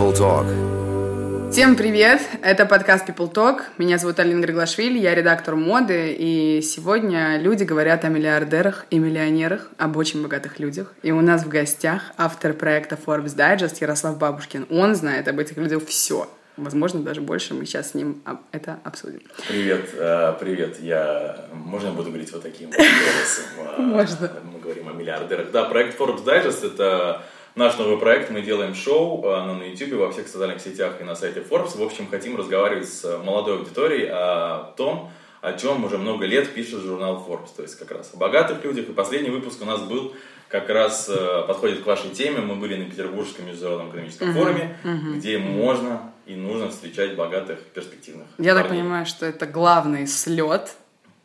People Talk. Всем привет! Это подкаст People Talk. Меня зовут Алина Григлашвили, я редактор моды, и сегодня люди говорят о миллиардерах и миллионерах, об очень богатых людях. И у нас в гостях автор проекта Forbes Digest Ярослав Бабушкин. Он знает об этих людях все. Возможно, даже больше. Мы сейчас с ним это обсудим. Привет, э, привет. Я... Можно я буду говорить вот таким голосом? Э, Можно. Мы говорим о миллиардерах. Да, проект Forbes Digest — это наш новый проект. Мы делаем шоу э, на YouTube, во всех социальных сетях и на сайте Forbes. В общем, хотим разговаривать с молодой аудиторией о том, о чем уже много лет пишет журнал Forbes, то есть как раз о богатых людях. И последний выпуск у нас был как раз э, подходит к вашей теме. Мы были на Петербургском международном экономическом uh-huh, форуме, uh-huh, где можно и нужно встречать богатых, перспективных. Я парней. так понимаю, что это главный слет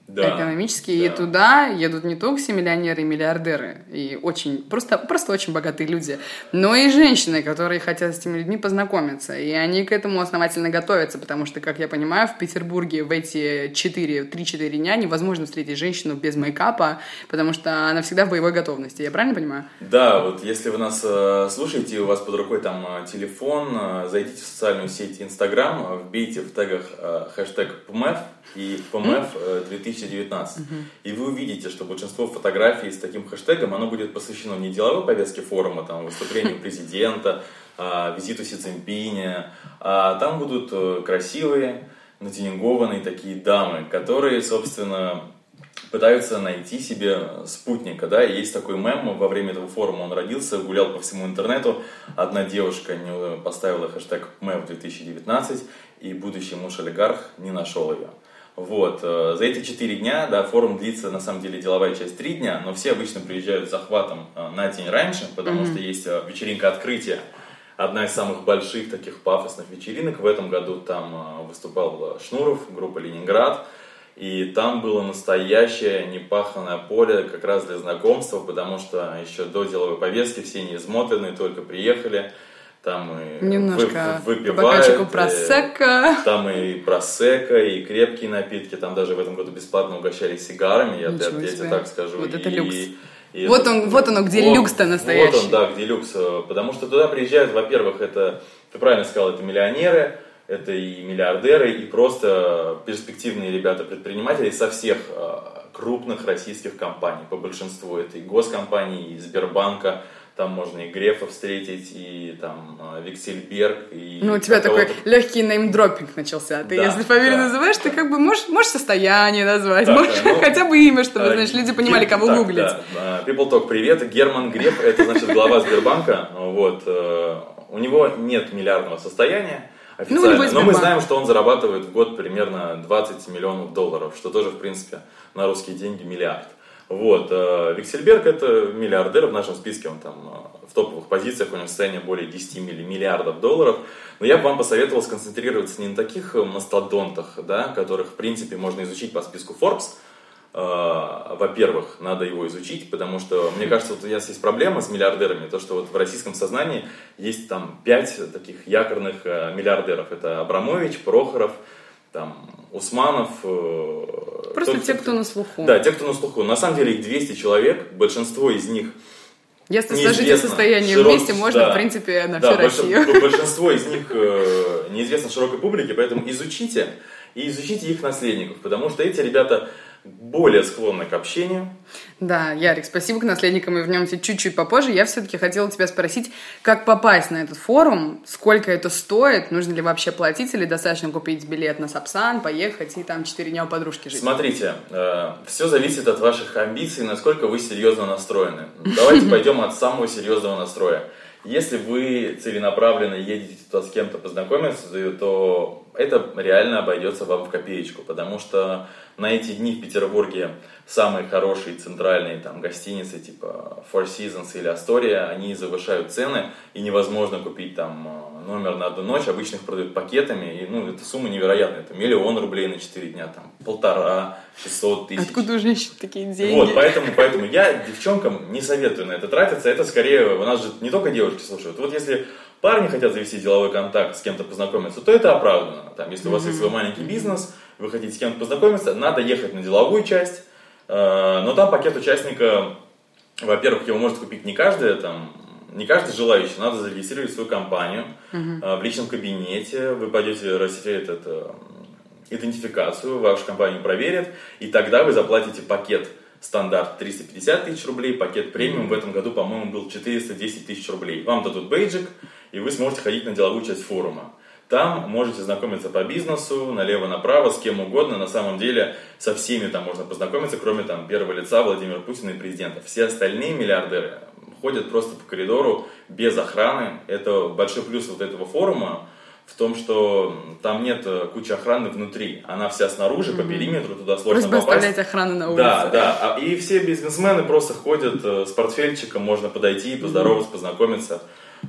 да, экономически, да. и туда едут не только все миллионеры и миллиардеры, и очень, просто, просто очень богатые люди, но и женщины, которые хотят с этими людьми познакомиться, и они к этому основательно готовятся, потому что, как я понимаю, в Петербурге в эти 4, 3-4 дня невозможно встретить женщину без мейкапа, потому что она всегда в боевой готовности, я правильно понимаю? Да, вот если вы нас э, слушаете, у вас под рукой там э, телефон, э, зайдите в социальную сеть Инстаграм, вбейте в тегах э, хэштег PMF и э, 2000 2019. Угу. И вы увидите, что большинство фотографий с таким хэштегом, оно будет посвящено не деловой повестке форума, там, выступлению президента, а, визиту Си Цзиньпиня, а там будут э, красивые, натюнингованные такие дамы, которые, собственно, пытаются найти себе спутника, да, и есть такой мем, во время этого форума он родился, гулял по всему интернету, одна девушка не поставила хэштег мем 2019, и будущий муж олигарх не нашел ее. Вот. Э, за эти четыре дня, да, форум длится, на самом деле, деловая часть три дня, но все обычно приезжают с захватом э, на день раньше, потому mm-hmm. что есть э, вечеринка открытия, одна из самых больших таких пафосных вечеринок. В этом году там выступал Шнуров, группа «Ленинград», и там было настоящее непаханное поле как раз для знакомства, потому что еще до деловой повестки все не измотаны, только приехали – там и Немножко вы, выпивают. По просека. Там и просека, и крепкие напитки. Там даже в этом году бесплатно угощали сигарами, я, я, я тебе так скажу. Вот это и, люкс. И вот, это, он, вот оно, где вот, люкс-то настоящий. Вот он, да, где люкс. Потому что туда приезжают, во-первых, это, ты правильно сказал, это миллионеры, это и миллиардеры, и просто перспективные ребята-предприниматели со всех а, крупных российских компаний. По большинству это и госкомпании, и Сбербанка, там можно и Грефа встретить, и там а, Виксельберг. И ну, у тебя такой легкий неймдропинг начался. Ты, да, если фамилию да, называешь, да. ты как бы можешь, можешь состояние назвать, да, можешь да, ну, хотя бы имя, чтобы, знаешь, люди понимали, кого так, гуглить. Да. People Talk, привет. Герман Греф, это, значит, глава Сбербанка. Вот. Э, у него нет миллиардного состояния официально, ну, но мы знаем, что он зарабатывает в год примерно 20 миллионов долларов, что тоже, в принципе, на русские деньги миллиард. Вот. Э, Виксельберг это миллиардер в нашем списке, он там э, в топовых позициях, у него состояние более 10 миллиардов долларов. Но я бы вам посоветовал сконцентрироваться не на таких э, мастодонтах, да, которых, в принципе, можно изучить по списку Forbes. Во-первых, надо его изучить, потому что, мне кажется, вот у нас есть проблема с миллиардерами, то, что вот в российском сознании есть там пять таких якорных миллиардеров. Это Абрамович, Прохоров, там, Усманов. Э, Просто те, кто на слуху. Да, те, кто на слуху. На самом деле их 200 человек, большинство из них если сложить состояние широк... вместе, можно, да, в принципе, на да, всю Россию. Большинство из них э, неизвестно широкой публике, поэтому изучите и изучите их наследников, потому что эти ребята более склонны к общению. Да, Ярик, спасибо к наследникам, мы вернемся чуть-чуть попозже. Я все-таки хотела тебя спросить, как попасть на этот форум, сколько это стоит, нужно ли вообще платить или достаточно купить билет на Сапсан, поехать и там 4 дня у подружки жить? Смотрите, э, все зависит от ваших амбиций, насколько вы серьезно настроены. Давайте пойдем от самого серьезного настроя. Если вы целенаправленно едете туда с кем-то познакомиться, то это реально обойдется вам в копеечку, потому что на эти дни в Петербурге самые хорошие центральные там гостиницы типа Four Seasons или Astoria, они завышают цены, и невозможно купить там э, номер на одну ночь, обычно их продают пакетами, и ну, это сумма невероятная, это миллион рублей на 4 дня, там полтора, 600 тысяч. Откуда у женщин такие деньги? Вот, поэтому, поэтому я девчонкам не советую на это тратиться, это скорее, у нас же не только девушки слушают, вот если парни хотят завести деловой контакт, с кем-то познакомиться, то это оправдано. Там, если у вас есть свой маленький бизнес, вы хотите с кем-то познакомиться, надо ехать на деловую часть, э, но там пакет участника, во-первых, его может купить не каждая там не каждый желающий, надо зарегистрировать свою компанию uh-huh. в личном кабинете, вы пойдете рассеять это идентификацию, вашу компанию проверят, и тогда вы заплатите пакет стандарт 350 тысяч рублей, пакет премиум в этом году, по-моему, был 410 тысяч рублей. Вам дадут бейджик, и вы сможете ходить на деловую часть форума. Там можете знакомиться по бизнесу, налево-направо, с кем угодно. На самом деле со всеми там можно познакомиться, кроме там первого лица Владимира Путина и президента. Все остальные миллиардеры ходят просто по коридору без охраны. Это большой плюс вот этого форума в том, что там нет э, кучи охраны внутри. Она вся снаружи, mm-hmm. по периметру, туда сложно просто попасть. Просто охрану на улице. Да, да. И все бизнесмены просто ходят э, с портфельчиком, можно подойти, поздороваться, mm-hmm. познакомиться.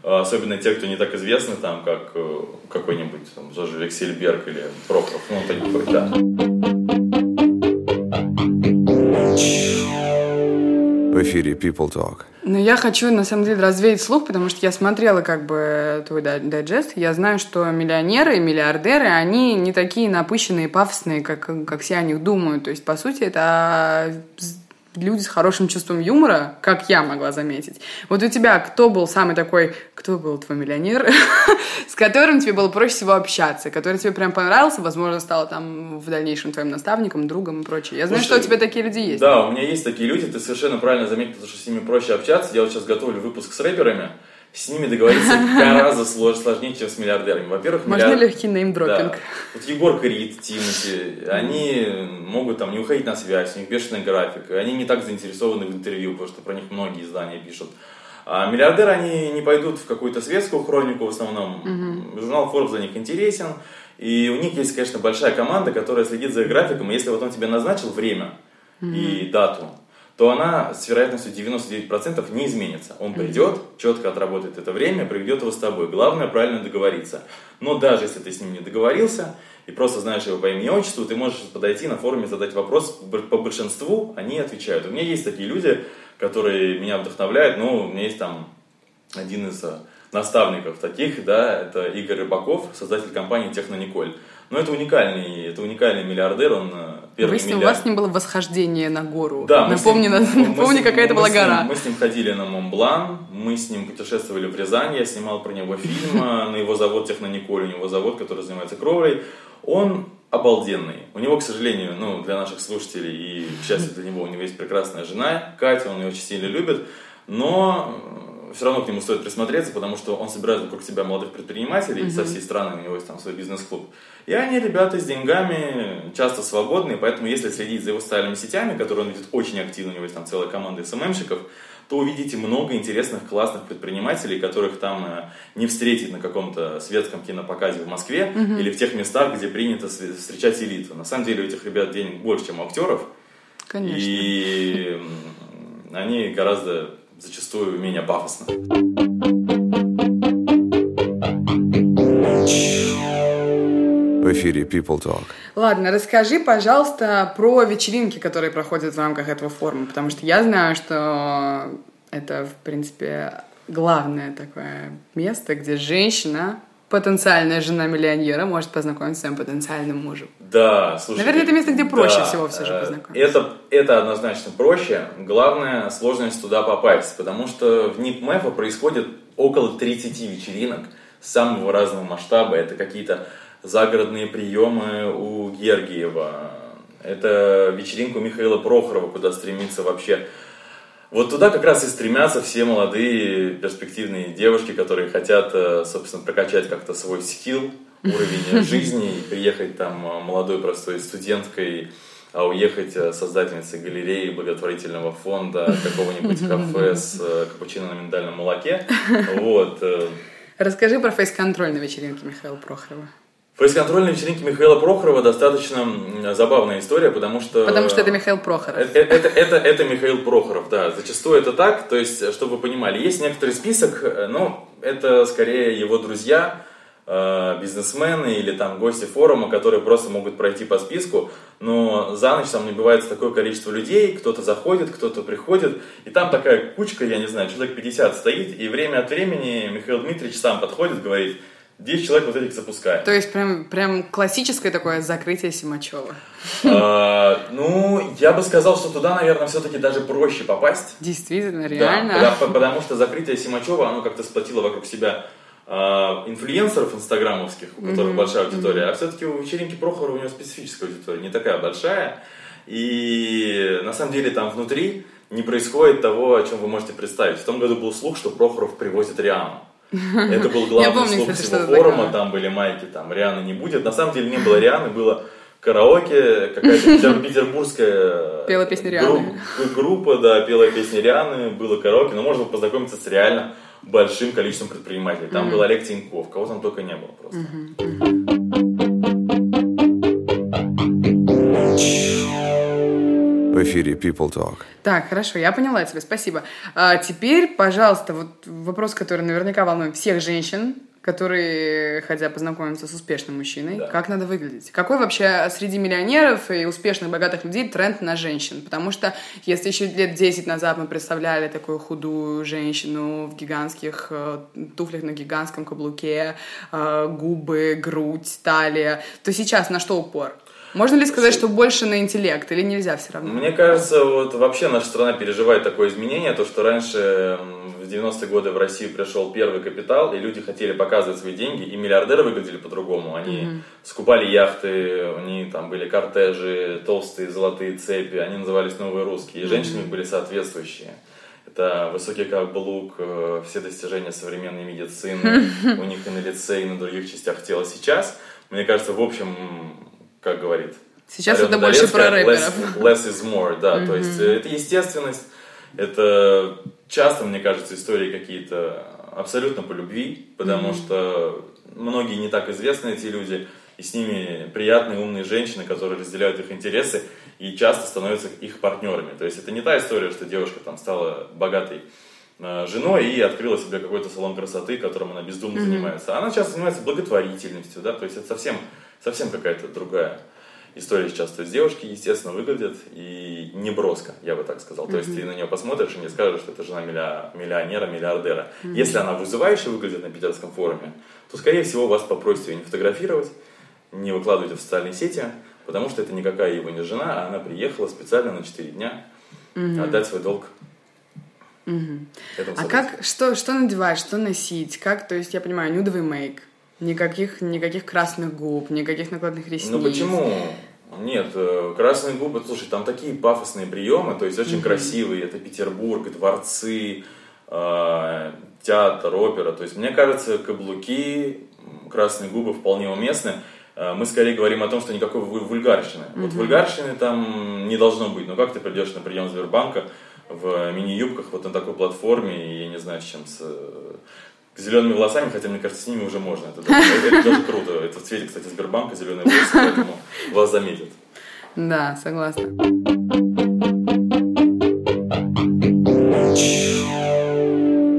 А, особенно те, кто не так известны, там, как э, какой-нибудь там, тоже Вексельберг или Прохоров. Ну, такой, да. В эфире People Talk. Ну, я хочу, на самом деле, развеять слух, потому что я смотрела как бы твой дайджест. Я знаю, что миллионеры и миллиардеры, они не такие напыщенные, пафосные, как, как все о них думают. То есть, по сути, это люди с хорошим чувством юмора, как я могла заметить. Вот у тебя кто был самый такой, кто был твой миллионер, с которым тебе было проще всего общаться, который тебе прям понравился, возможно, стал там в дальнейшем твоим наставником, другом и прочее. Я знаю, Слушай, что у тебя такие люди есть. Да, у меня есть такие люди, ты совершенно правильно заметил, что с ними проще общаться. Я вот сейчас готовлю выпуск с рэперами, с ними договориться гораздо сложнее, чем с миллиардерами. Во-первых, Можно миллиард... легкий неймдропинг? Да. Вот Егор Крид, Тимати, они могут там не уходить на связь, у них бешеный график, они не так заинтересованы в интервью, потому что про них многие издания пишут. А миллиардеры, они не пойдут в какую-то светскую хронику в основном. Mm-hmm. Журнал Forbes за них интересен. И у них есть, конечно, большая команда, которая следит за их графиком. И если вот он тебе назначил время mm-hmm. и дату, то она с вероятностью 99% не изменится. Он придет, четко отработает это время, приведет его с тобой. Главное правильно договориться. Но даже если ты с ним не договорился и просто знаешь его по имени и отчеству, ты можешь подойти на форуме, задать вопрос. По большинству они отвечают. У меня есть такие люди, которые меня вдохновляют. Ну, у меня есть там один из э, наставников таких, да, это Игорь Рыбаков, создатель компании Технониколь. Но это уникальный, это уникальный миллиардер, он э, первый Вы с ним, миллиард... У вас с ним было восхождение на гору. Да. Напомни, ним, напомни какая это была гора. мы с ним ходили на Монблан, мы с ним путешествовали в Рязань, я снимал про него фильм, э, на его завод Технониколь, у него завод, который занимается кровлей. Он обалденный. У него, к сожалению, ну, для наших слушателей и, к счастью для него, у него есть прекрасная жена, Катя, он ее очень сильно любит, но все равно к нему стоит присмотреться, потому что он собирает вокруг себя молодых предпринимателей mm-hmm. со всей страны, у него есть там свой бизнес-клуб. И они, ребята, с деньгами часто свободные, поэтому если следить за его социальными сетями, которые он ведет очень активно, у него есть там целая команда СММщиков, то увидите много интересных, классных предпринимателей, которых там э, не встретить на каком-то светском кинопоказе в Москве mm-hmm. или в тех местах, где принято встречать элиту. На самом деле у этих ребят денег больше, чем у актеров. Конечно. И они гораздо зачастую менее пафосно. В эфире People Talk. Ладно, расскажи, пожалуйста, про вечеринки, которые проходят в рамках этого форума, потому что я знаю, что это, в принципе, главное такое место, где женщина потенциальная жена миллионера может познакомиться с своим потенциальным мужем. Да, слушай. Наверное, это место, где проще да, всего все же э, познакомиться. Это, это однозначно проще. Главная сложность туда попасть, потому что в НИП МЭФа происходит около 30 вечеринок самого разного масштаба. Это какие-то загородные приемы у Гергиева. Это вечеринка у Михаила Прохорова, куда стремится вообще вот туда как раз и стремятся все молодые перспективные девушки, которые хотят, э, собственно, прокачать как-то свой скилл, уровень жизни и приехать там э, молодой простой студенткой, а уехать э, создательницей галереи, благотворительного фонда, какого-нибудь кафе с капучино на миндальном молоке. Вот. Расскажи про фейс-контроль на вечеринке Михаила Прохорова. Фейс-контроль на вечеринке Михаила Прохорова достаточно забавная история, потому что... Потому что это Михаил Прохоров. Это, это, это, это Михаил Прохоров, да. Зачастую это так. То есть, чтобы вы понимали, есть некоторый список, э, но это скорее его друзья, э, бизнесмены или там гости форума, которые просто могут пройти по списку, но за ночь там набивается такое количество людей, кто-то заходит, кто-то приходит, и там такая кучка, я не знаю, человек 50 стоит, и время от времени Михаил Дмитриевич сам подходит, говорит, 10 человек вот этих запускаем. То есть прям, прям классическое такое закрытие Симачева. А, ну, я бы сказал, что туда, наверное, все-таки даже проще попасть. Действительно, реально. Да, потому, потому что закрытие Симачева, оно как-то сплотило вокруг себя а, инфлюенсеров инстаграмовских, у которых mm-hmm. большая аудитория, mm-hmm. а все-таки у вечеринки Прохора у него специфическая аудитория, не такая большая. И на самом деле там внутри не происходит того, о чем вы можете представить. В том году был слух, что Прохоров привозит Риану. Это был главный слух кстати, всего форума, там были майки, там Рианы не будет. На самом деле не было Рианы, было караоке, какая-то петербургская пела песни Рианы. группа, да, пела песни Рианы, было караоке, но можно познакомиться с реально большим количеством предпринимателей. Там был Олег Тиньков, кого там только не было просто. Эфире People Talk. Так, хорошо, я поняла тебя, спасибо. А теперь, пожалуйста, вот вопрос, который наверняка волнует всех женщин, которые хотят познакомиться с успешным мужчиной. Да. Как надо выглядеть? Какой вообще среди миллионеров и успешных, богатых людей тренд на женщин? Потому что если еще лет 10 назад мы представляли такую худую женщину в гигантских э, туфлях на гигантском каблуке, э, губы, грудь, талия, то сейчас на что упор? Можно ли сказать, что больше на интеллект или нельзя все равно? Мне кажется, вот вообще наша страна переживает такое изменение, то, что раньше в 90-е годы в Россию пришел первый капитал, и люди хотели показывать свои деньги, и миллиардеры выглядели по-другому. Они mm-hmm. скупали яхты, они там были кортежи, толстые золотые цепи, они назывались новые русские, и женщины mm-hmm. были соответствующие. Это высокий каблук, э, все достижения современной медицины, у них и на лице, и на других частях тела. Сейчас, мне кажется, в общем, как говорит Сейчас Алена это больше про рэперов. Less, less is more, да. Mm-hmm. То есть э, это естественность, это часто, мне кажется, истории какие-то абсолютно по любви, потому mm-hmm. что многие не так известны эти люди, и с ними приятные, умные женщины, которые разделяют их интересы и часто становятся их партнерами. То есть это не та история, что девушка там стала богатой э, женой и открыла себе какой-то салон красоты, которым она бездумно mm-hmm. занимается. Она часто занимается благотворительностью, да, то есть это совсем, совсем какая-то другая история сейчас. То есть девушки, естественно, выглядят и не броско, я бы так сказал. Mm-hmm. То есть ты на нее посмотришь и не скажешь, что это жена миллионера, миллиардера. Mm-hmm. Если она вызывающе выглядит на питерском форуме, то, скорее всего, вас попросят ее не фотографировать, не выкладывать в социальные сети, потому что это никакая его не жена, а она приехала специально на 4 дня mm-hmm. отдать свой долг Угу. А как, что, что надевать, что носить? Как, то есть, я понимаю, нюдовый мейк, никаких, никаких красных губ, никаких накладных ресниц. Ну почему? Нет, э, красные губы, слушай, там такие пафосные приемы, то есть очень mm-hmm. красивые. Это Петербург, дворцы, э, театр, опера. То есть мне кажется, каблуки, красные губы вполне уместны. Э, мы скорее говорим о том, что никакой вульгарщины. Mm-hmm. Вот вульгарщины там не должно быть. Но как ты придешь на прием Сбербанка в мини-юбках вот на такой платформе, и я не знаю, с чем, с зелеными волосами, хотя, мне кажется, с ними уже можно. Это даже круто. Это в цвете, кстати, Сбербанка, зеленые волосы, поэтому вас заметят. Да, согласна.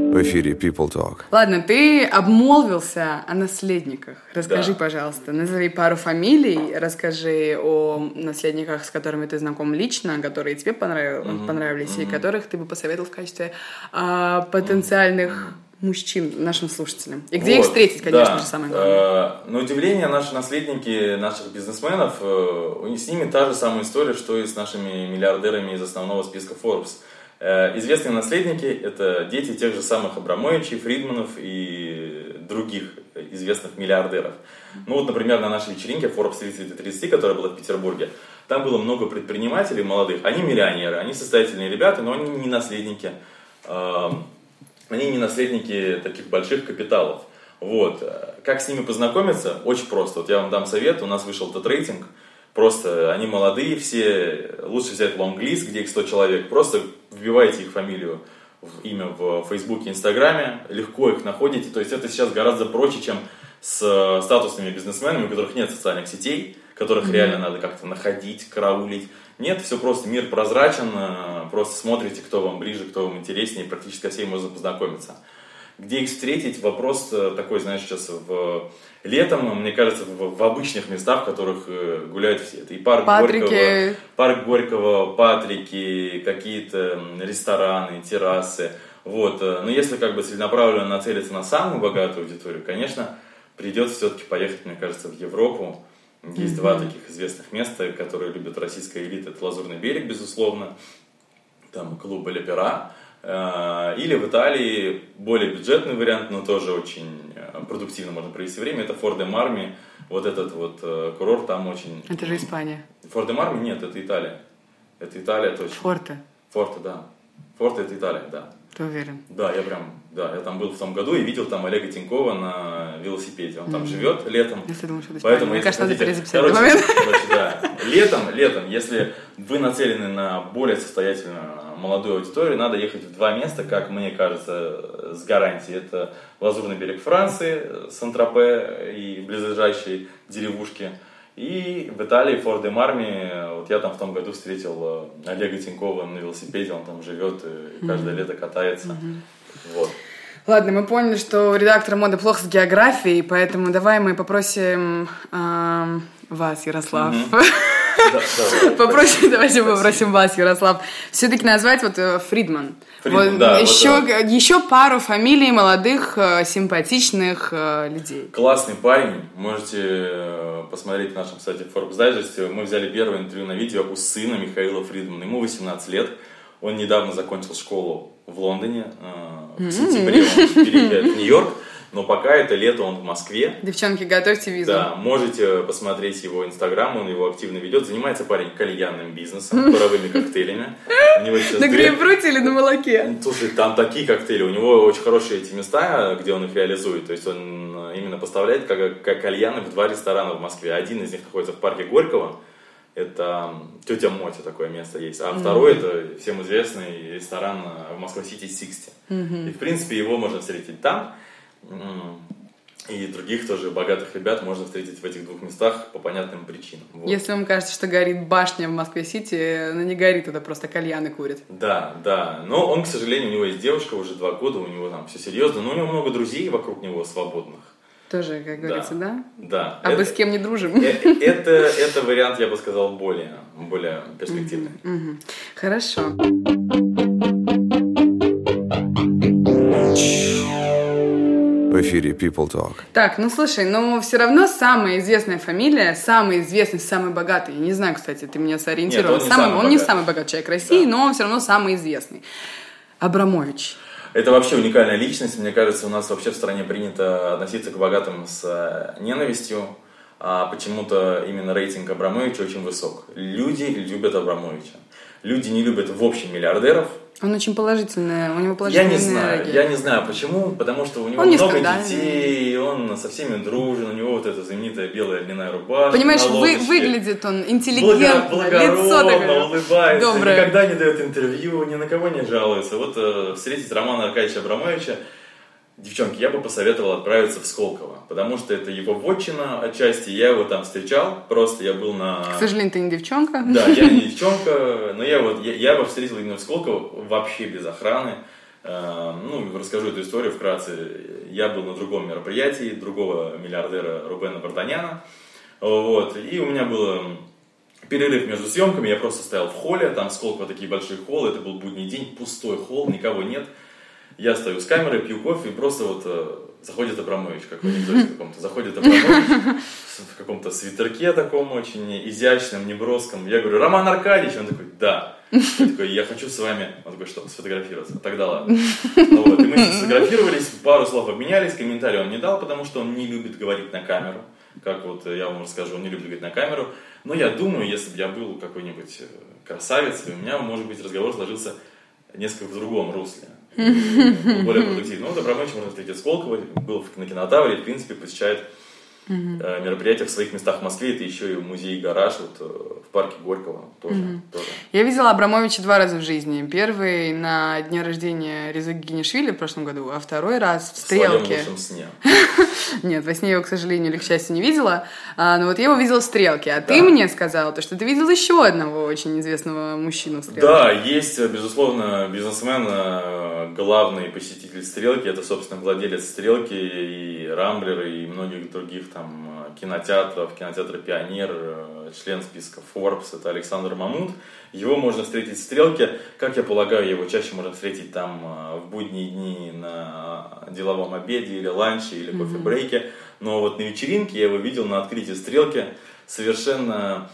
В эфире People Talk. Ладно, ты обмолвился о наследниках. Расскажи, Да. пожалуйста, назови пару фамилий, расскажи о наследниках, с которыми ты знаком лично, которые тебе понравились, понравились и которых ты бы посоветовал в качестве а, потенциальных мужчин нашим слушателям. И где их Вот, встретить, конечно да. же, самое главное. Э, На удивление, наши наследники наших бизнесменов, э, с ними та же самая история, что и с нашими миллиардерами из основного списка Forbes. Э, Известные наследники – это дети тех же самых Абрамовичей, Фридманов и других известных миллиардеров. Ну вот, например, на нашей вечеринке Forbes 30 30, которая была в Петербурге, там было много предпринимателей молодых. Они миллионеры, они состоятельные ребята, но они не наследники эм, они не наследники таких больших капиталов. Вот. Как с ними познакомиться? Очень просто. Вот я вам дам совет. У нас вышел тот рейтинг. Просто они молодые все. Лучше взять лонглист, где их 100 человек. Просто вбивайте их фамилию в имя в Фейсбуке, Инстаграме. Легко их находите. То есть это сейчас гораздо проще, чем с статусными бизнесменами, у которых нет социальных сетей, которых mm-hmm. реально надо как-то находить, караулить. Нет, все просто, мир прозрачен, э, просто смотрите, кто вам ближе, кто вам интереснее, практически со всеми можно познакомиться. Где их встретить, вопрос э, такой, знаешь, сейчас в летом, мне кажется, в, в обычных местах, в которых э, гуляют все. Это и парк Патрики. Горького, парк Горького, Патрики, какие-то рестораны, террасы. Вот. Но если как бы целенаправленно нацелиться на самую богатую аудиторию, конечно, придется все-таки поехать, мне кажется, в Европу. Есть mm-hmm. два таких известных места, которые любят российская элита. Это Лазурный берег, безусловно. Там клуб Лепера. Э, или в Италии более бюджетный вариант, но тоже очень э, продуктивно можно провести время. Это Форде Марми. Вот этот вот э, курорт там очень... Это же Испания. Форде Марми? Нет, это Италия. Это Италия точно. Форте. Форте, да. Форте это Италия, да. Ты уверен? Да, я прям, да, я там был в том году и видел там Олега Тинькова на велосипеде. Он mm-hmm. там живет летом. Я думаю, что это Поэтому, Мне кажется, хотите, надо короче, момент. Короче, да. Летом, летом, если вы нацелены на более состоятельную молодую аудиторию, надо ехать в два места, как мне кажется, с гарантией. Это Лазурный берег Франции, Сан-Тропе и близлежащие деревушки – и в Италии, Фор де Марми, вот я там в том году встретил э, Олега Тинькова на велосипеде, он там живет и каждое mm-hmm. лето катается. Mm-hmm. Вот. Ладно, мы поняли, что у редактора моды плохо с географией, поэтому давай мы попросим э, вас, Ярослав. Попросим, давайте попросим вас, Ярослав, все-таки назвать вот э, Фридман. Еще, пару фамилий молодых, э, симпатичных э, людей. Классный парень. Можете посмотреть в нашем сайте Forbes Digest. Мы взяли первое интервью на видео у сына Михаила Фридмана. Ему 18 лет. Он недавно закончил школу в Лондоне. В сентябре он переезжает в Нью-Йорк. Но пока это лето, он в Москве. Девчонки, готовьте визу. Да, можете посмотреть его инстаграм, он его активно ведет. Занимается парень кальянным бизнесом, паровыми коктейлями. На грейпфруте или на молоке? Слушай, там такие коктейли, у него очень хорошие эти места, где он их реализует. То есть он именно поставляет как, как кальяны в два ресторана в Москве. Один из них находится в парке Горького, это тетя Мотя такое место есть. А mm-hmm. второй это всем известный ресторан в Москва-Сити 60. Mm-hmm. И в принципе его можно встретить там. И других тоже богатых ребят можно встретить в этих двух местах по понятным причинам. Вот. Если вам кажется, что горит башня в Москве-Сити, она не горит, это просто кальяны курит. Да, да. Но он, к сожалению, у него есть девушка уже два года, у него там все серьезно, но у него много друзей вокруг него свободных. Тоже, как говорится, да? Да. А это, мы с кем не дружим? Это, это, это вариант, я бы сказал, более, более перспективный. Угу, угу. Хорошо. В эфире People Talk. Так, ну слушай, но все равно самая известная фамилия, самый известный, самый богатый. Я не знаю, кстати, ты меня сориентировал. Нет, он, не, самый, самый он не самый богатый человек России, да. но он все равно самый известный. Абрамович. Это вообще уникальная личность. Мне кажется, у нас вообще в стране принято относиться к богатым с э, ненавистью. А почему-то именно рейтинг Абрамовича очень высок. Люди любят Абрамовича. Люди не любят в общем миллиардеров, он очень положительный, у него положительная Я не знаю, энергия. я не знаю почему, потому что у него он много детей, он со всеми дружен, у него вот эта знаменитая белая льняная рубашка Понимаешь, вы, выглядит он интеллигентно, Благо, лицо такое улыбается, доброе. никогда не дает интервью, ни на кого не жалуется. Вот э, встретить Романа Аркадьевича Абрамовича, Девчонки, я бы посоветовал отправиться в Сколково, потому что это его вотчина отчасти, я его там встречал, просто я был на... К сожалению, ты не девчонка. Да, я не девчонка, но я вот, я, я его встретил именно в Сколково, вообще без охраны. Э, ну, расскажу эту историю вкратце. Я был на другом мероприятии другого миллиардера Рубена Бартаняна, вот, и у меня было перерыв между съемками, я просто стоял в холле, там Сколково такие большие холлы, это был будний день, пустой холл, никого нет, я стою с камерой, пью кофе, и просто вот э, заходит Абрамович, как в анекдоте каком-то, заходит Абрамович в каком-то свитерке таком очень изящном, неброском. Я говорю, Роман Аркадьевич, он такой, да. Я такой, я хочу с вами, он такой, что, сфотографироваться? Тогда ладно. Ну, вот, и мы сфотографировались, пару слов обменялись, комментарий он не дал, потому что он не любит говорить на камеру. Как вот я вам расскажу, он не любит говорить на камеру. Но я думаю, если бы я был какой-нибудь э, красавицей, у меня, может быть, разговор сложился несколько в другом русле более продуктивно. Ну, Добромыч можно встретить Сколково, был на кинотавре, в принципе, посещает Uh-huh. мероприятия в своих местах в Москве. Это еще и музей «Гараж» вот, э, в парке Горького тоже, uh-huh. тоже. Я видела Абрамовича два раза в жизни. Первый на дне рождения Резы Генишвили в прошлом году, а второй раз в «Стрелке». В сне. Нет, во сне его, к сожалению или к счастью, не видела. А, но вот я его видела в «Стрелке». А ты мне сказал, то, что ты видел еще одного очень известного мужчину в «Стрелке». Да, есть, безусловно, бизнесмен, э, главный посетитель «Стрелки». Это, собственно, владелец «Стрелки» и «Рамблера» и многих других там э, кинотеатров, кинотеатра «Пионер», э, член списка Forbes, это Александр Мамут. Его можно встретить в «Стрелке». Как я полагаю, его чаще можно встретить там э, в будние дни на деловом обеде или ланче или кофе-брейке. но вот на вечеринке я его видел на открытии стрелки совершенно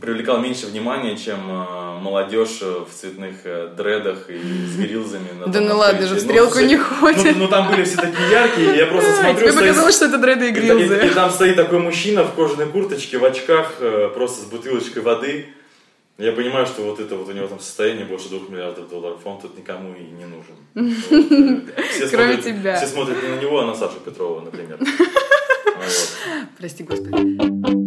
привлекал меньше внимания, чем э, молодежь в цветных э, дредах и с грилзами. Да ну ладно же, в стрелку не ходит. Ну, там были все такие яркие, я просто смотрю... Тебе показалось, что это дреды и грилзы. И там стоит такой мужчина в кожаной курточке, в очках, э, просто с бутылочкой воды. Я понимаю, что вот это вот у него там состояние больше двух миллиардов долларов, он тут никому и не нужен. Кроме тебя. Все смотрят не на него, а на Сашу Петрова, например. Прости, господи.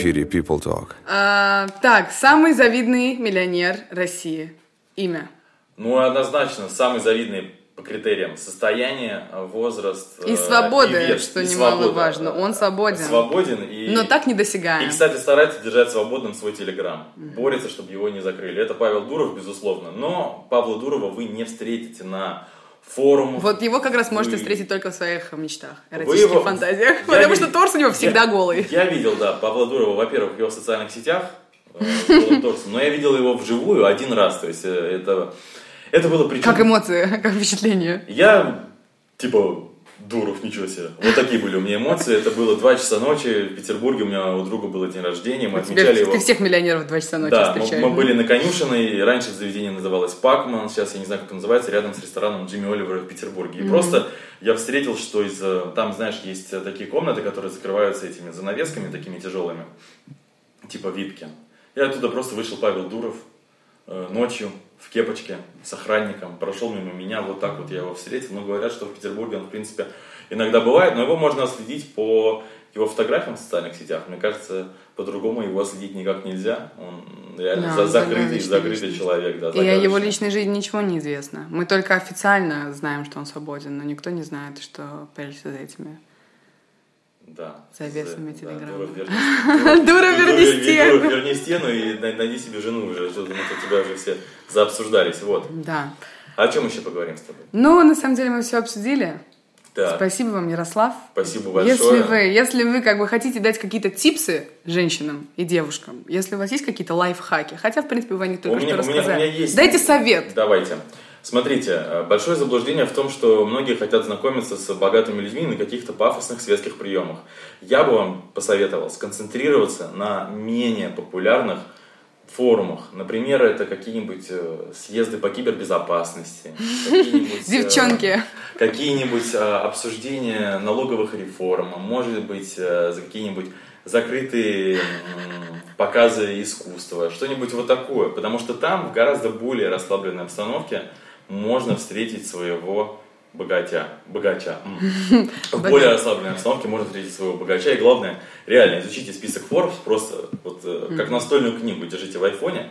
Эфире People Talk. А, так, самый завидный миллионер России. Имя. Ну, однозначно, самый завидный по критериям состояние, возраст и свободы, и вес, что и немаловажно. Он свободен. Свободен и. Но так недосягаем. И, кстати, старается держать свободным свой телеграм. Mm-hmm. Борется, чтобы его не закрыли. Это Павел Дуров, безусловно. Но Павла Дурова вы не встретите на форумов. Вот его как раз вы... можете встретить только в своих мечтах, эротических его... фантазиях, я потому вид... что торс у него всегда я... голый. Я видел, да, Павла Дурова, во-первых, в его социальных сетях, э, торсом, но я видел его вживую один раз, то есть э, это, это было причем... Как эмоции, как впечатление? Я, типа, Дуров, ничего себе. Вот такие были у меня эмоции. Это было 2 часа ночи в Петербурге. У меня у друга было день рождения. Мы отмечали Тебе, его. Ты всех миллионеров в 2 часа ночи да, встречаешь. Мы, мы были на Конюшиной. Раньше заведение называлось Пакман. Сейчас я не знаю, как это называется. Рядом с рестораном Джимми Оливера в Петербурге. И mm-hmm. просто я встретил, что из... Там, знаешь, есть такие комнаты, которые закрываются этими занавесками такими тяжелыми. Типа випки. Я оттуда просто вышел Павел Дуров э, ночью в кепочке с охранником, прошел мимо меня, вот так вот я его встретил. Но говорят, что в Петербурге он, в принципе, иногда бывает, но его можно следить по его фотографиям в социальных сетях. Мне кажется, по-другому его следить никак нельзя. Он реально да, закрытый, закрытый человек. Да, и о его личной жизни ничего не известно. Мы только официально знаем, что он свободен, но никто не знает, что прячется за этими да. Завесами телеграмма. Дура, верни стену. Дура, верни стену и найди себе жену уже. Что-то тебя уже все заобсуждались. Вот. Да. А о чем еще поговорим с тобой? Ну, на самом деле мы все обсудили. Да. Спасибо вам, Ярослав. Спасибо большое. Если вы, если вы как бы хотите дать какие-то типсы женщинам и девушкам, если у вас есть какие-то лайфхаки, хотя, в принципе, вы о них только у что меня, рассказали, у меня, у меня есть... дайте совет. Давайте. Смотрите, э, большое заблуждение в том, что многие хотят знакомиться с богатыми людьми на каких-то пафосных светских приемах. Я бы вам посоветовал сконцентрироваться на менее популярных форумах. Например, это какие-нибудь э, съезды по кибербезопасности, э, девчонки, какие-нибудь обсуждения налоговых реформ, может быть, какие-нибудь закрытые показы искусства, что-нибудь вот такое, потому что там в гораздо более расслабленной обстановке можно встретить своего богатя, богача. В более расслабленной обстановке можно встретить своего богача. И главное, реально изучите список Forbes, просто вот э, как настольную книгу держите в айфоне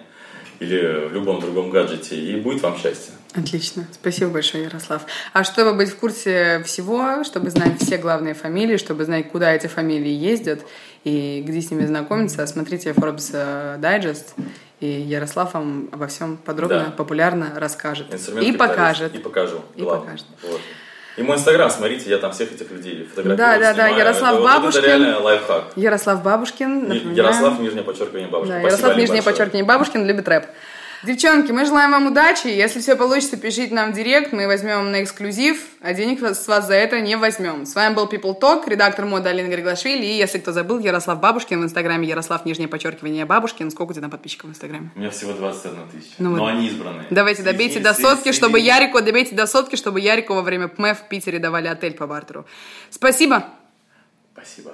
или в любом другом гаджете, и будет вам счастье. Отлично. Спасибо большое, Ярослав. А чтобы быть в курсе всего, чтобы знать все главные фамилии, чтобы знать, куда эти фамилии ездят и где с ними знакомиться, смотрите Forbes э, Digest и Ярослав вам обо всем подробно, да. популярно расскажет. И покажет. И покажу. И покажет. Вот. И мой инстаграм, смотрите, я там всех этих людей фотографирую. Да, да, снимаю. да, Ярослав это, Бабушкин. Вот это реально лайфхак. Ярослав Бабушкин, напоминаю. Ярослав, нижнее подчеркивание Бабушкин. Да, Ярослав, нижнее подчеркивание Бабушкин, любит рэп. Девчонки, мы желаем вам удачи. Если все получится, пишите нам в директ, мы возьмем на эксклюзив, а денег с вас за это не возьмем. С вами был People Talk, редактор моды Алина Григлашвили, и, если кто забыл, Ярослав Бабушкин в инстаграме Ярослав, нижнее подчеркивание Бабушкин. Сколько у тебя там подписчиков в инстаграме? У меня всего 21 тысяча, ну, но вот. они избранные. Давайте добейте до сотки, чтобы Ярику, добейте до сотки, чтобы Ярику во время ПМЭ в Питере давали отель по бартеру. Спасибо. Спасибо.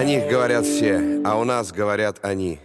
О них говорят все, а у нас говорят они.